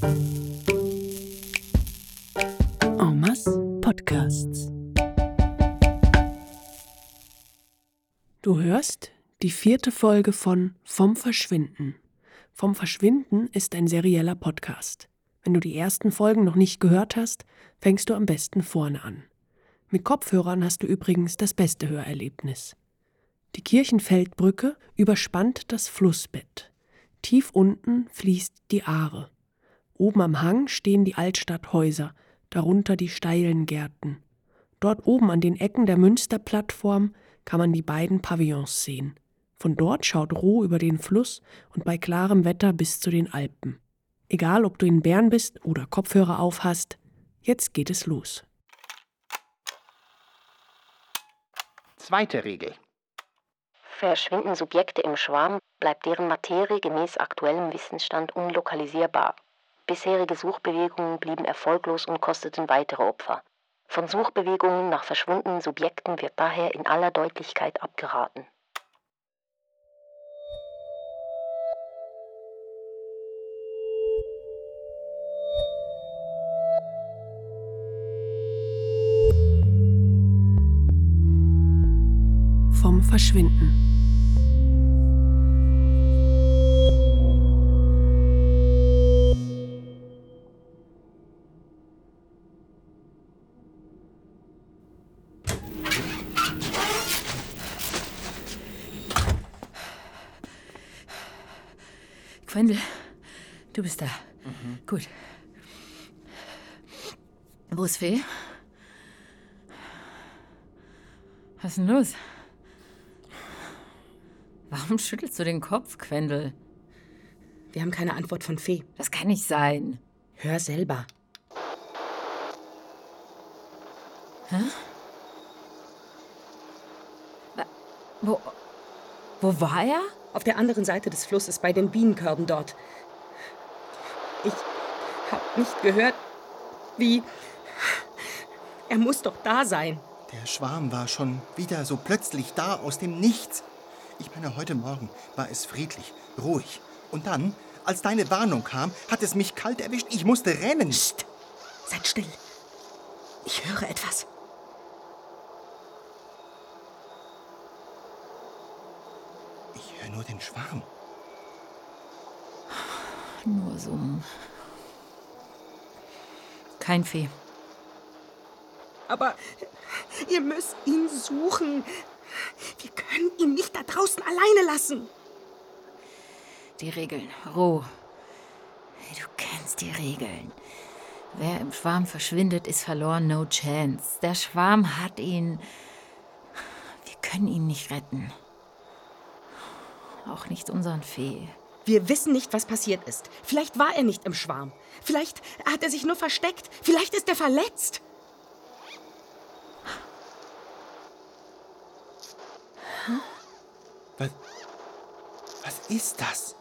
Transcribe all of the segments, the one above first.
En masse Podcasts. Du hörst die vierte Folge von Vom Verschwinden. Vom Verschwinden ist ein serieller Podcast. Wenn du die ersten Folgen noch nicht gehört hast, fängst du am besten vorne an. Mit Kopfhörern hast du übrigens das beste Hörerlebnis. Die Kirchenfeldbrücke überspannt das Flussbett. Tief unten fließt die Aare. Oben am Hang stehen die Altstadthäuser, darunter die steilen Gärten. Dort oben an den Ecken der Münsterplattform kann man die beiden Pavillons sehen. Von dort schaut Roh über den Fluss und bei klarem Wetter bis zu den Alpen. Egal, ob du in Bern bist oder Kopfhörer auf hast, jetzt geht es los. Zweite Regel. Verschwinden Subjekte im Schwarm, bleibt deren Materie gemäß aktuellem Wissensstand unlokalisierbar. Bisherige Suchbewegungen blieben erfolglos und kosteten weitere Opfer. Von Suchbewegungen nach verschwundenen Subjekten wird daher in aller Deutlichkeit abgeraten. Vom Verschwinden. Du bist da. Gut. Wo ist Fee? Was ist denn los? Warum schüttelst du den Kopf, Quendel? Wir haben keine Antwort von Fee. Das kann nicht sein. Hör selber. Wo, wo war er? Auf der anderen Seite des Flusses, bei den Bienenkörben dort. Nicht gehört, wie. Er muss doch da sein. Der Schwarm war schon wieder so plötzlich da aus dem Nichts. Ich meine, heute Morgen war es friedlich, ruhig. Und dann, als deine Warnung kam, hat es mich kalt erwischt. Ich musste rennen. Psst. Seid still. Ich höre etwas. Ich höre nur den Schwarm. Nur so. Kein Fee. Aber ihr müsst ihn suchen. Wir können ihn nicht da draußen alleine lassen. Die Regeln. Roh. Du kennst die Regeln. Wer im Schwarm verschwindet, ist verloren. No chance. Der Schwarm hat ihn. Wir können ihn nicht retten. Auch nicht unseren Fee. Wir wissen nicht, was passiert ist. Vielleicht war er nicht im Schwarm. Vielleicht hat er sich nur versteckt. Vielleicht ist er verletzt. Was, was ist das?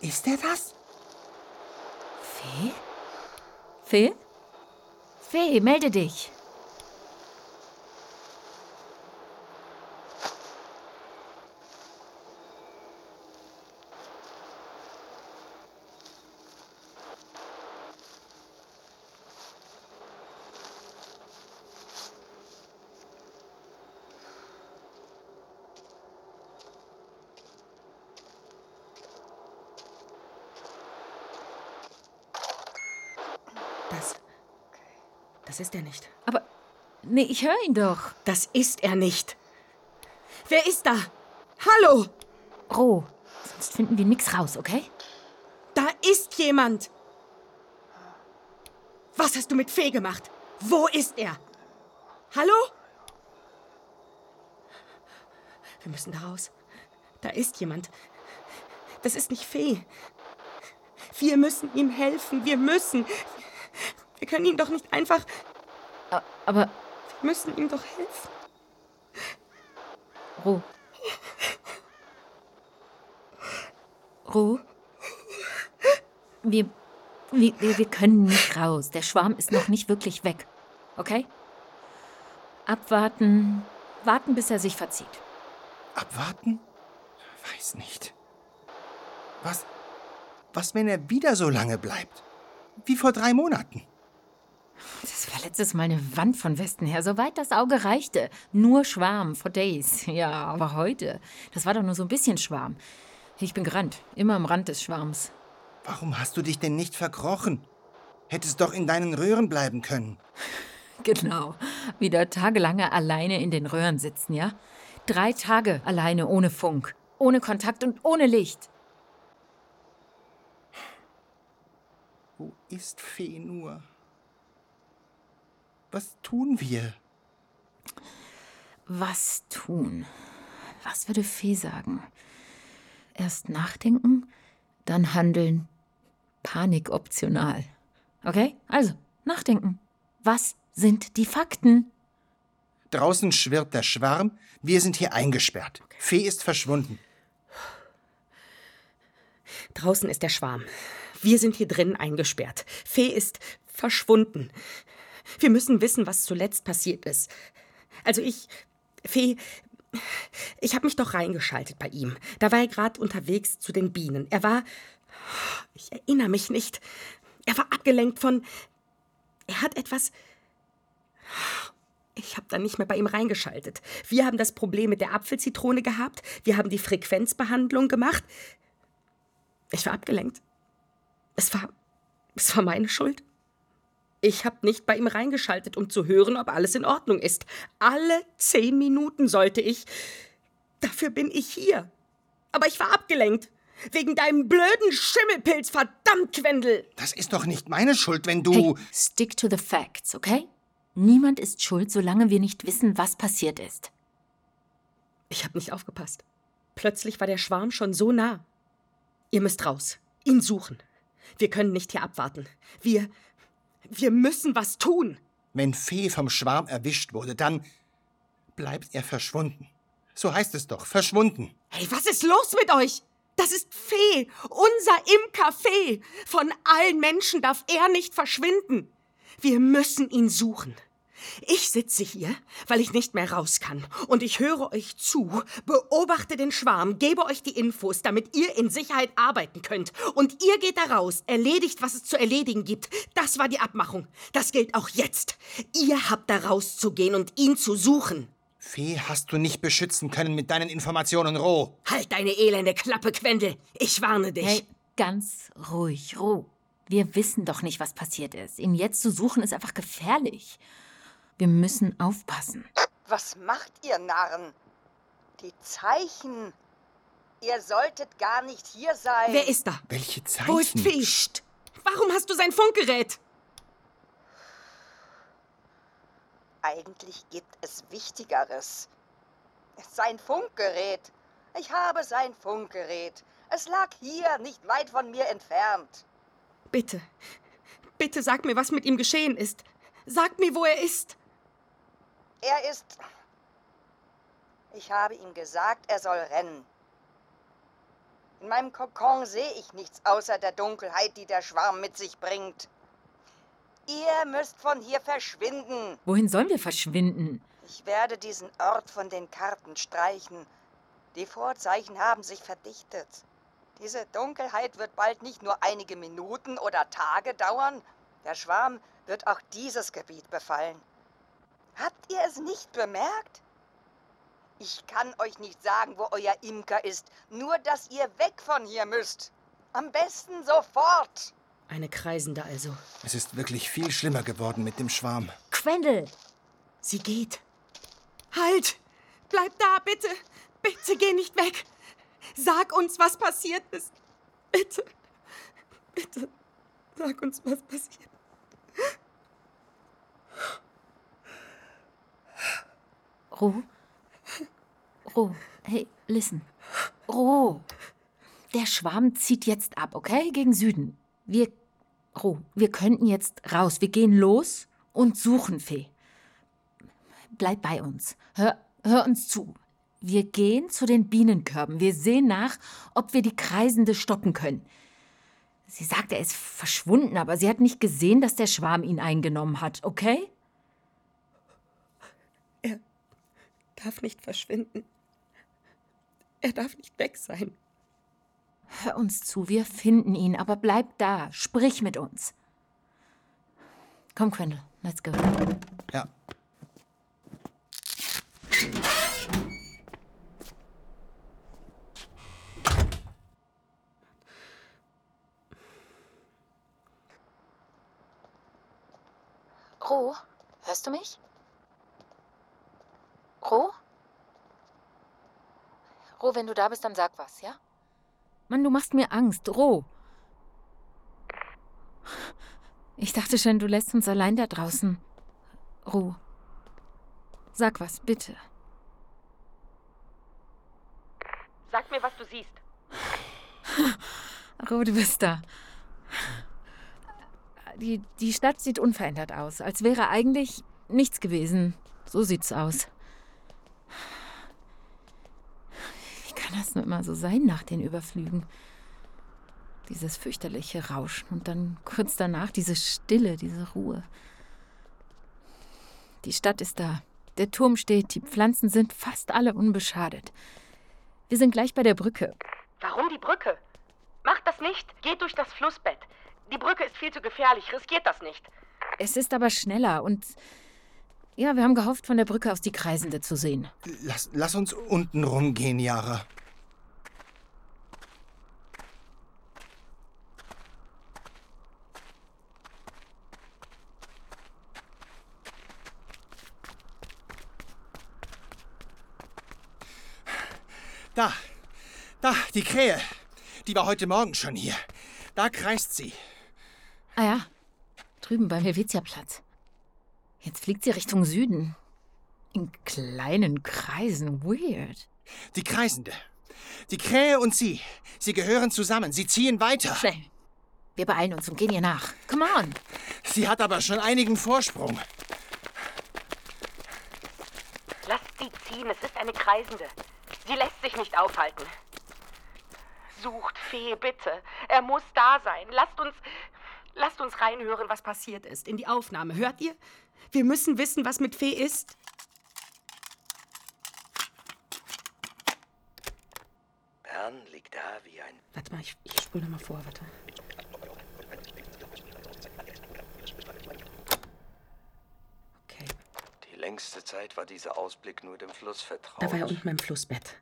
Ist er das? Fee? Fee? Fee, melde dich. Das. Das ist er nicht. Aber. Nee, ich höre ihn doch. Das ist er nicht. Wer ist da? Hallo! Roh. Sonst finden wir nichts raus, okay? Da ist jemand! Was hast du mit Fee gemacht? Wo ist er? Hallo? Wir müssen da raus. Da ist jemand. Das ist nicht Fee. Wir müssen ihm helfen. Wir müssen. Wir können ihn doch nicht einfach. Aber, Wir müssen ihm doch helfen. Roh. Wir, wir, wir wir können nicht raus. Der Schwarm ist noch nicht wirklich weg. Okay? Abwarten. Warten, bis er sich verzieht. Abwarten? Weiß nicht. Was, was, wenn er wieder so lange bleibt? Wie vor drei Monaten. Das war letztes Mal eine Wand von Westen her, soweit das Auge reichte. Nur Schwarm, for days. Ja, aber heute, das war doch nur so ein bisschen Schwarm. Ich bin gerannt, immer am Rand des Schwarms. Warum hast du dich denn nicht verkrochen? Hättest doch in deinen Röhren bleiben können. Genau, wieder tagelange alleine in den Röhren sitzen, ja? Drei Tage alleine ohne Funk, ohne Kontakt und ohne Licht. Wo ist Fee nur? Was tun wir? Was tun? Was würde Fee sagen? Erst nachdenken, dann handeln. Panik optional. Okay, also nachdenken. Was sind die Fakten? Draußen schwirrt der Schwarm, wir sind hier eingesperrt. Fee ist verschwunden. Draußen ist der Schwarm. Wir sind hier drinnen eingesperrt. Fee ist verschwunden. Wir müssen wissen, was zuletzt passiert ist. Also ich, Fee, ich habe mich doch reingeschaltet bei ihm. Da war er gerade unterwegs zu den Bienen. Er war, ich erinnere mich nicht, er war abgelenkt von, er hat etwas, ich habe dann nicht mehr bei ihm reingeschaltet. Wir haben das Problem mit der Apfelzitrone gehabt. Wir haben die Frequenzbehandlung gemacht. Ich war abgelenkt. Es war, es war meine Schuld. Ich habe nicht bei ihm reingeschaltet, um zu hören, ob alles in Ordnung ist. Alle zehn Minuten sollte ich. Dafür bin ich hier. Aber ich war abgelenkt. Wegen deinem blöden Schimmelpilz, verdammt, Quendel! Das ist doch nicht meine Schuld, wenn du. Hey, stick to the facts, okay? Niemand ist schuld, solange wir nicht wissen, was passiert ist. Ich habe nicht aufgepasst. Plötzlich war der Schwarm schon so nah. Ihr müsst raus. Ihn suchen. Wir können nicht hier abwarten. Wir. Wir müssen was tun. Wenn Fee vom Schwarm erwischt wurde, dann bleibt er verschwunden. So heißt es doch, verschwunden. Hey, was ist los mit euch? Das ist Fee, unser Imker Fee. Von allen Menschen darf er nicht verschwinden. Wir müssen ihn suchen. Ich sitze hier, weil ich nicht mehr raus kann. Und ich höre euch zu, beobachte den Schwarm, gebe euch die Infos, damit ihr in Sicherheit arbeiten könnt. Und ihr geht da raus, erledigt, was es zu erledigen gibt. Das war die Abmachung. Das gilt auch jetzt. Ihr habt da rauszugehen und ihn zu suchen. Fee hast du nicht beschützen können mit deinen Informationen roh. Halt deine elende Klappe, Quendel. Ich warne dich. Hey, ganz ruhig, Ruh. Wir wissen doch nicht, was passiert ist. Ihn jetzt zu suchen ist einfach gefährlich. Wir müssen aufpassen. Was macht ihr Narren? Die Zeichen. Ihr solltet gar nicht hier sein. Wer ist da? Welche Zeichen? Wo ist? Psst. Warum hast du sein Funkgerät? Eigentlich gibt es Wichtigeres. Sein Funkgerät. Ich habe sein Funkgerät. Es lag hier, nicht weit von mir entfernt. Bitte, bitte sag mir, was mit ihm geschehen ist. Sag mir, wo er ist. Er ist. Ich habe ihm gesagt, er soll rennen. In meinem Kokon sehe ich nichts außer der Dunkelheit, die der Schwarm mit sich bringt. Ihr müsst von hier verschwinden. Wohin sollen wir verschwinden? Ich werde diesen Ort von den Karten streichen. Die Vorzeichen haben sich verdichtet. Diese Dunkelheit wird bald nicht nur einige Minuten oder Tage dauern. Der Schwarm wird auch dieses Gebiet befallen. Habt ihr es nicht bemerkt? Ich kann euch nicht sagen, wo euer Imker ist, nur dass ihr weg von hier müsst. Am besten sofort. Eine Kreisende also. Es ist wirklich viel schlimmer geworden mit dem Schwarm. Quendel! Sie geht. Halt! Bleib da, bitte! Bitte geh nicht weg! Sag uns, was passiert ist. Bitte. Bitte. Sag uns, was passiert. Ruh? Ruh, hey, listen. Ruh. Der Schwarm zieht jetzt ab, okay? Gegen Süden. Wir. Ruh, wir könnten jetzt raus. Wir gehen los und suchen Fee. Bleib bei uns. Hör, hör uns zu. Wir gehen zu den Bienenkörben. Wir sehen nach, ob wir die Kreisende stoppen können. Sie sagt, er ist verschwunden, aber sie hat nicht gesehen, dass der Schwarm ihn eingenommen hat, okay? Er darf nicht verschwinden. Er darf nicht weg sein. Hör uns zu, wir finden ihn, aber bleib da, sprich mit uns. Komm, Quendel, let's go. Ja. Ro, hörst du mich? Ro? Ro, wenn du da bist, dann sag was, ja? Mann, du machst mir Angst. Ro. Ich dachte schon, du lässt uns allein da draußen. Ro. Sag was, bitte. Sag mir, was du siehst. Ro, du bist da. Die, die Stadt sieht unverändert aus, als wäre eigentlich nichts gewesen. So sieht's aus. Wie kann das nur immer so sein nach den Überflügen? Dieses fürchterliche Rauschen und dann kurz danach diese Stille, diese Ruhe. Die Stadt ist da. Der Turm steht, die Pflanzen sind fast alle unbeschadet. Wir sind gleich bei der Brücke. Warum die Brücke? Macht das nicht. Geht durch das Flussbett. Die Brücke ist viel zu gefährlich. Riskiert das nicht. Es ist aber schneller und ja, wir haben gehofft, von der Brücke aus die Kreisende zu sehen. Lass, lass uns unten rumgehen, Yara. Da, da, die Krähe. Die war heute Morgen schon hier. Da kreist sie. Ah ja, drüben beim Helvetia-Platz. Jetzt fliegt sie Richtung Süden. In kleinen Kreisen. Weird. Die Kreisende. Die Krähe und sie. Sie gehören zusammen. Sie ziehen weiter. Schnell. Wir beeilen uns und gehen ihr nach. Come on. Sie hat aber schon einigen Vorsprung. Lasst sie ziehen. Es ist eine Kreisende. Sie lässt sich nicht aufhalten. Sucht Fee, bitte. Er muss da sein. Lasst uns. Lasst uns reinhören, was passiert ist. In die Aufnahme. Hört ihr? Wir müssen wissen, was mit Fee ist. Bern liegt da wie ein Warte mal, ich, ich spule noch mal vor. Warte. Okay. Die längste Zeit war dieser Ausblick nur dem Fluss vertraut. Da war er unten beim Flussbett.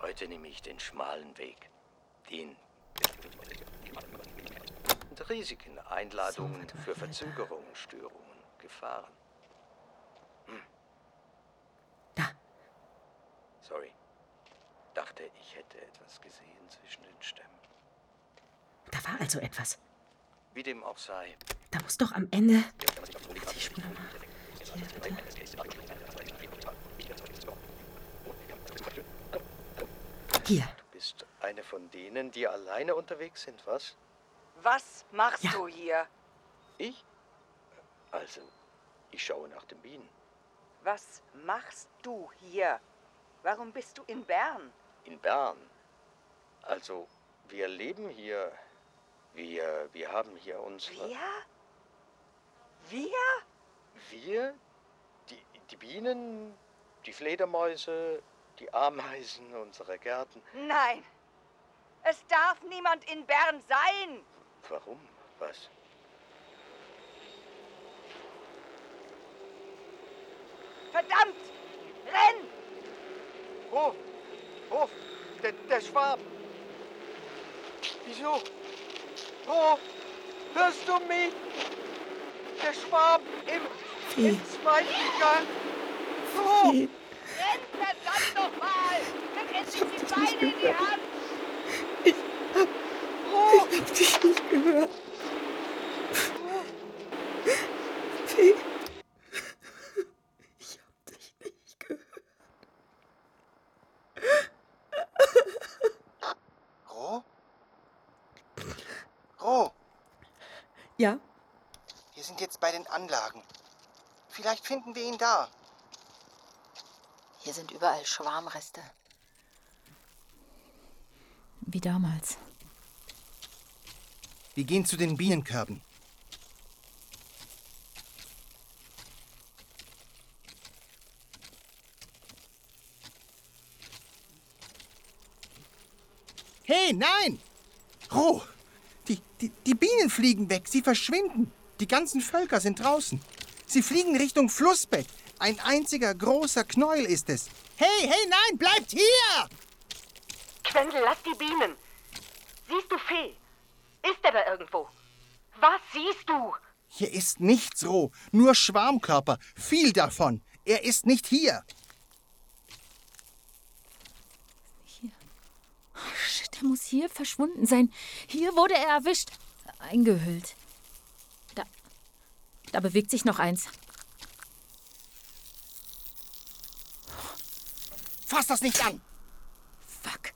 Heute nehme ich den schmalen Weg. Den mit Risiken, Einladungen So, für. Verzögerungen, Störungen, Gefahren. Da. Sorry. Dachte, ich hätte etwas gesehen zwischen den Stämmen. Da war also etwas. Wie dem auch sei, Da muss doch am Ende. Warte, ich spule mal. Hier, bitte. Hier. du bist eine von denen, die alleine unterwegs sind, was? Was machst Ja. du hier? Ich? Also, ich schaue nach den Bienen. Was machst du hier? Warum bist du in Bern? In Bern. Also, wir leben hier. Wir, wir haben hier unsere. Wir? Wir? Wir? Die, die Bienen, die Fledermäuse, die Ameisen, unsere Gärten. Nein. Es darf niemand in Bern sein. Warum? Was? Verdammt! Renn! Ruf! Ruf! Der, der Schwab! Wieso? Ruf! Hörst du mich? Der Schwab im, im zweiten Gang! Ruf! Renn, verdammt nochmal! Nimm endlich die Beine in die Hand! Ruf! hab dich nicht gehört. Fee. Ich hab dich nicht gehört. Ro? Ro, Ja? wir sind jetzt bei den Anlagen. Vielleicht finden wir ihn da. Hier sind überall Schwarmreste. Wie damals. Wir gehen zu den Bienenkörben. Hey, nein! Ro, die, Die, die Bienen fliegen weg, sie verschwinden. Die ganzen Völker sind draußen. Sie fliegen Richtung Flussbett. Ein einziger großer Knäuel ist es. Hey, hey, nein, bleibt hier! Quendel, lass die Bienen. Siehst du Fee? Ist er da irgendwo? Was siehst du? Hier ist nichts roh, nur Schwarmkörper. Viel davon. Er ist nicht hier. Shit, er muss hier verschwunden sein. Hier wurde er erwischt. Eingehüllt. Da. Bewegt sich noch eins. Fass das nicht an! Fuck.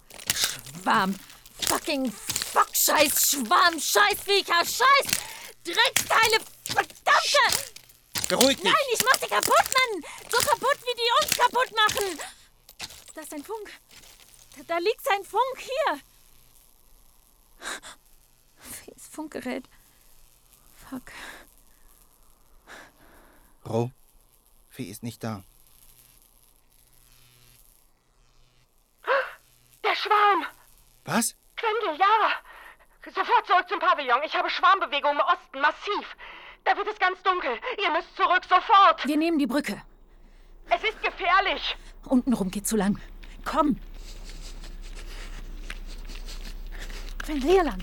Schwarm. Fucking fuck. Scheiß Schwarm. Scheißviecher. Scheiß. Drecksteile. Verdammte. Beruhig dich! Nein, ich mach sie kaputt, Mann. So kaputt, wie die uns kaputt machen. Da ist ein Funk. Da, da liegt sein Funk. Hier. Funkgerät. Fuck. Ro, Fee ist nicht da. Der Schwarm. Was? Quendel, ja. Sofort zurück zum Pavillon. Ich habe Schwarmbewegungen im Osten, massiv. Da wird es ganz dunkel. Ihr müsst zurück, sofort. Wir nehmen die Brücke. Es ist gefährlich. Untenrum geht zu lang. Komm. Wenn hier lang.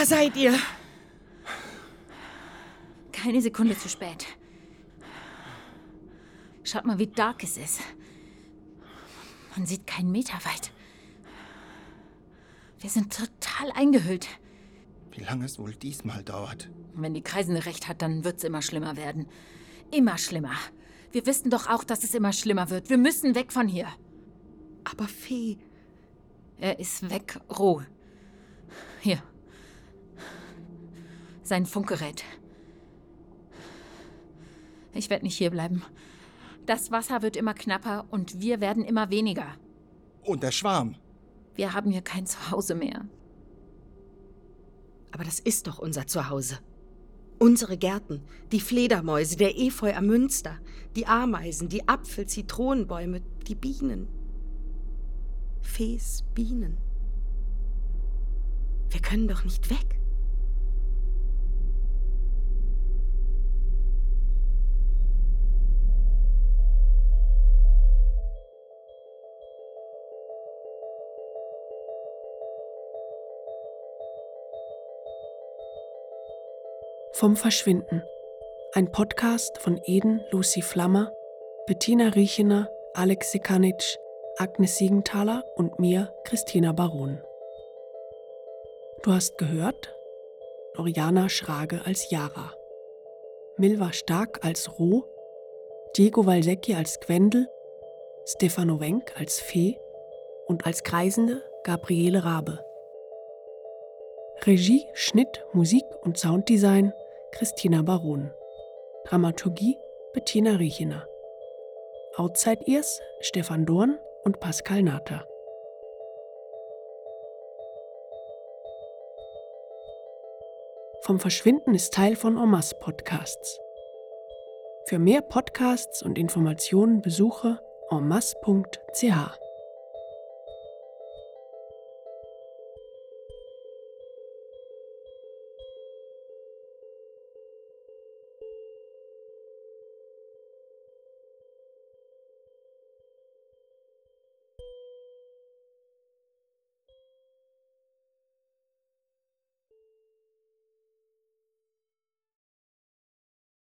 Da seid ihr. Keine Sekunde zu spät. Schaut mal, wie dark es ist. Man sieht keinen Meter weit. Wir sind total eingehüllt. Wie lange es wohl diesmal dauert. Wenn die Kreisende recht hat, dann wird's immer schlimmer werden. Immer schlimmer. Wir wissen doch auch, dass es immer schlimmer wird. Wir müssen weg von hier. Aber Fee, Er ist weg, roh. Hier. Sein Funkgerät. Ich werde nicht hierbleiben. Das Wasser wird immer knapper und wir werden immer weniger. Und der Schwarm. Wir haben hier kein Zuhause mehr. aber das ist doch unser Zuhause. Unsere Gärten, die Fledermäuse, der Efeu am Münster, die Ameisen, die Apfel, Zitronenbäume, die Bienen. Fees Bienen. Wir können doch nicht weg. Vom Verschwinden. Ein Podcast von Eden Lucy Flammer, Bettina Riechener, Alex Sekanic, Agnes Siegenthaler und mir, Christina Baron. Du hast gehört Oriana Schrage als Yara, Milva Stark als Roh, Diego Walsecki als Gwendel, Stefano Wenk als Fee und als Kreisende Gabriele Rabe. Regie, Schnitt, Musik und Sounddesign Christina Baron. Dramaturgie Bettina Riechener. Outside Ears Stefan Dorn und Pascal Natter. Vom Verschwinden ist Teil von Omas Podcasts. Für mehr Podcasts und Informationen besuche enmas.ch.